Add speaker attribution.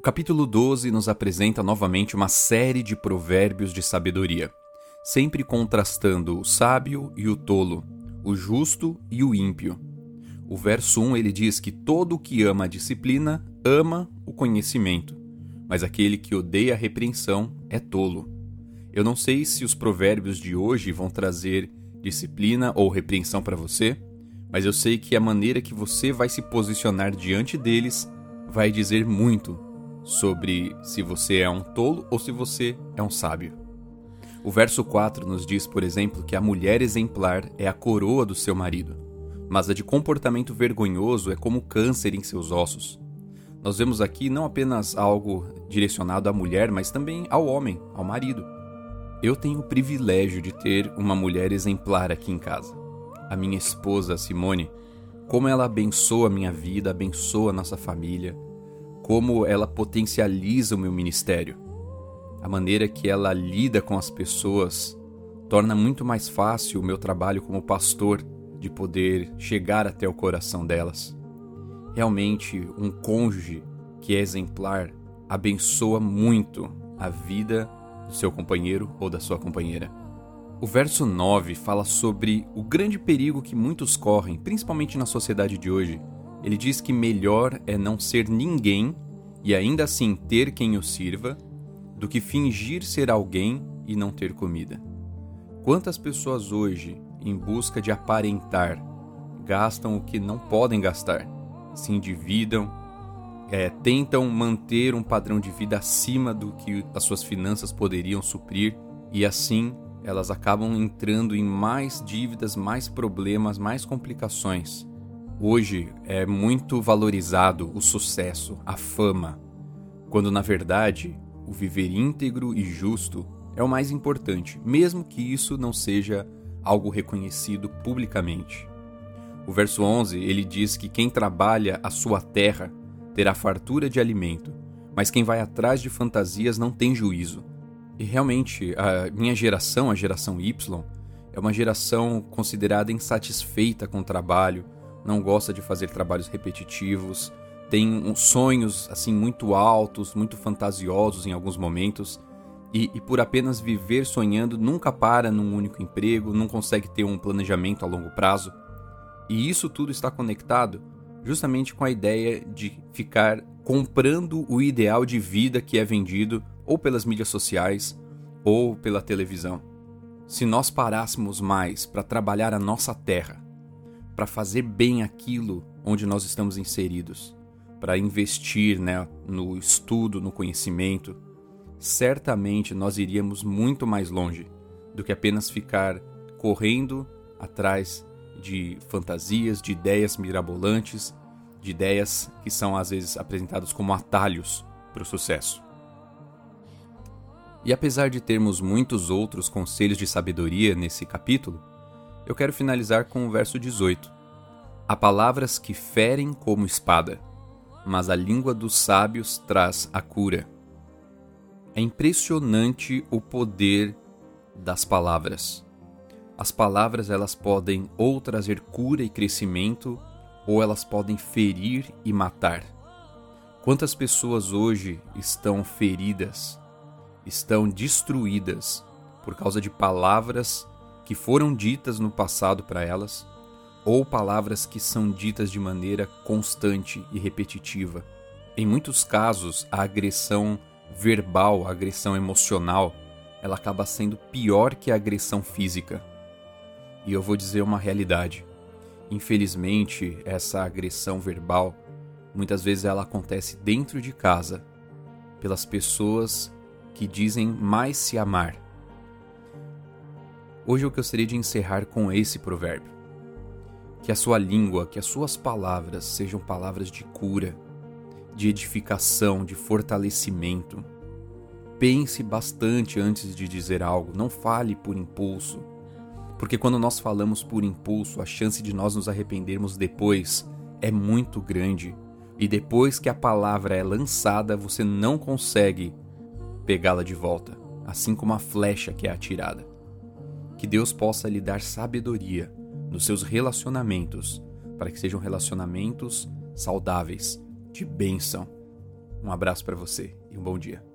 Speaker 1: O capítulo 12 nos apresenta novamente uma série de provérbios de sabedoria, sempre contrastando o sábio e o tolo, o justo e o ímpio. O verso 1 ele diz que todo o que ama a disciplina ama o conhecimento, mas aquele que odeia a repreensão é tolo. Eu não sei se os provérbios de hoje vão trazer disciplina ou repreensão para você, mas eu sei que a maneira que você vai se posicionar diante deles vai dizer muito sobre se você é um tolo ou se você é um sábio. O verso 4 nos diz, por exemplo, que a mulher exemplar é a coroa do seu marido, mas a de comportamento vergonhoso é como câncer em seus ossos. Nós vemos aqui não apenas algo direcionado à mulher, mas também ao homem, ao marido. Eu tenho o privilégio de ter uma mulher exemplar aqui em casa. A minha esposa, Simone, como ela abençoa a minha vida, abençoa a nossa família, como ela potencializa o meu ministério. A maneira que ela lida com as pessoas torna muito mais fácil o meu trabalho como pastor de poder chegar até o coração delas. Realmente, um cônjuge que é exemplar abençoa muito a vida do seu companheiro ou da sua companheira. O verso 9 fala sobre o grande perigo que muitos correm, principalmente na sociedade de hoje, ele diz que melhor é não ser ninguém e ainda assim ter quem o sirva, do que fingir ser alguém e não ter comida. Quantas pessoas hoje, em busca de aparentar, gastam o que não podem gastar, se endividam, é, tentam manter um padrão de vida acima do que as suas finanças poderiam suprir e assim elas acabam entrando em mais dívidas, mais problemas, mais complicações Hoje é muito valorizado o sucesso, a fama, quando na verdade o viver íntegro e justo é o mais importante, mesmo que isso não seja algo reconhecido publicamente. O verso 11, ele diz que quem trabalha a sua terra terá fartura de alimento, mas quem vai atrás de fantasias não tem juízo. E realmente, a minha geração, a geração Y, é uma geração considerada insatisfeita com o trabalho, não gosta de fazer trabalhos repetitivos, tem sonhos assim muito altos, muito fantasiosos em alguns momentos, e, e, por apenas viver sonhando nunca para num único emprego, não consegue ter um planejamento a longo prazo. E isso tudo está conectado justamente com a ideia de ficar comprando o ideal de vida que é vendido ou pelas mídias sociais ou pela televisão. Se nós parássemos mais para trabalhar a nossa terra, para fazer bem aquilo onde nós estamos inseridos, para investir né, no estudo, no conhecimento, certamente nós iríamos muito mais longe do que apenas ficar correndo atrás de fantasias, de ideias mirabolantes, de ideias que são às vezes apresentadas como atalhos para o sucesso. E apesar de termos muitos outros conselhos de sabedoria nesse capítulo, eu quero finalizar com o verso 18. Há palavras que ferem como espada, mas a língua dos sábios traz a cura. É impressionante o poder das palavras. As palavras elas podem ou trazer cura e crescimento, ou elas podem ferir e matar. Quantas pessoas hoje estão feridas, estão destruídas por causa de palavras que foram ditas no passado para elas, ou palavras que são ditas de maneira constante e repetitiva. Em muitos casos, a agressão verbal, a agressão emocional, ela acaba sendo pior que a agressão física. E eu vou dizer uma realidade. Infelizmente, essa agressão verbal muitas vezes ela acontece dentro de casa, pelas pessoas que dizem mais se amar, Hoje eu gostaria de encerrar com esse provérbio. Que a sua língua, que as suas palavras sejam palavras de cura, de edificação, de fortalecimento. pense bastante antes de dizer algo, não fale por impulso. Porque quando nós falamos por impulso, a chance de nós nos arrependermos depois é muito grande. E depois que a palavra é lançada, você não consegue pegá-la de volta, assim como a flecha que é atirada. Que Deus possa lhe dar sabedoria nos seus relacionamentos, para que sejam relacionamentos saudáveis, de bênção. Um abraço para você e um bom dia.